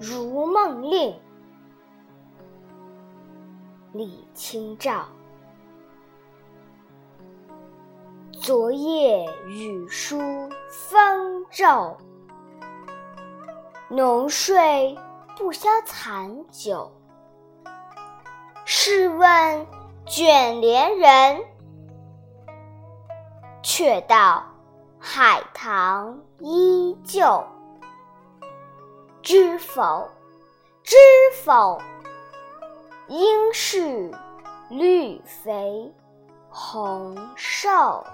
如梦令。李清照。昨夜雨疏风骤，浓睡不消残酒。试问卷帘人，却道海棠依旧。知否？知否？应是绿肥红瘦。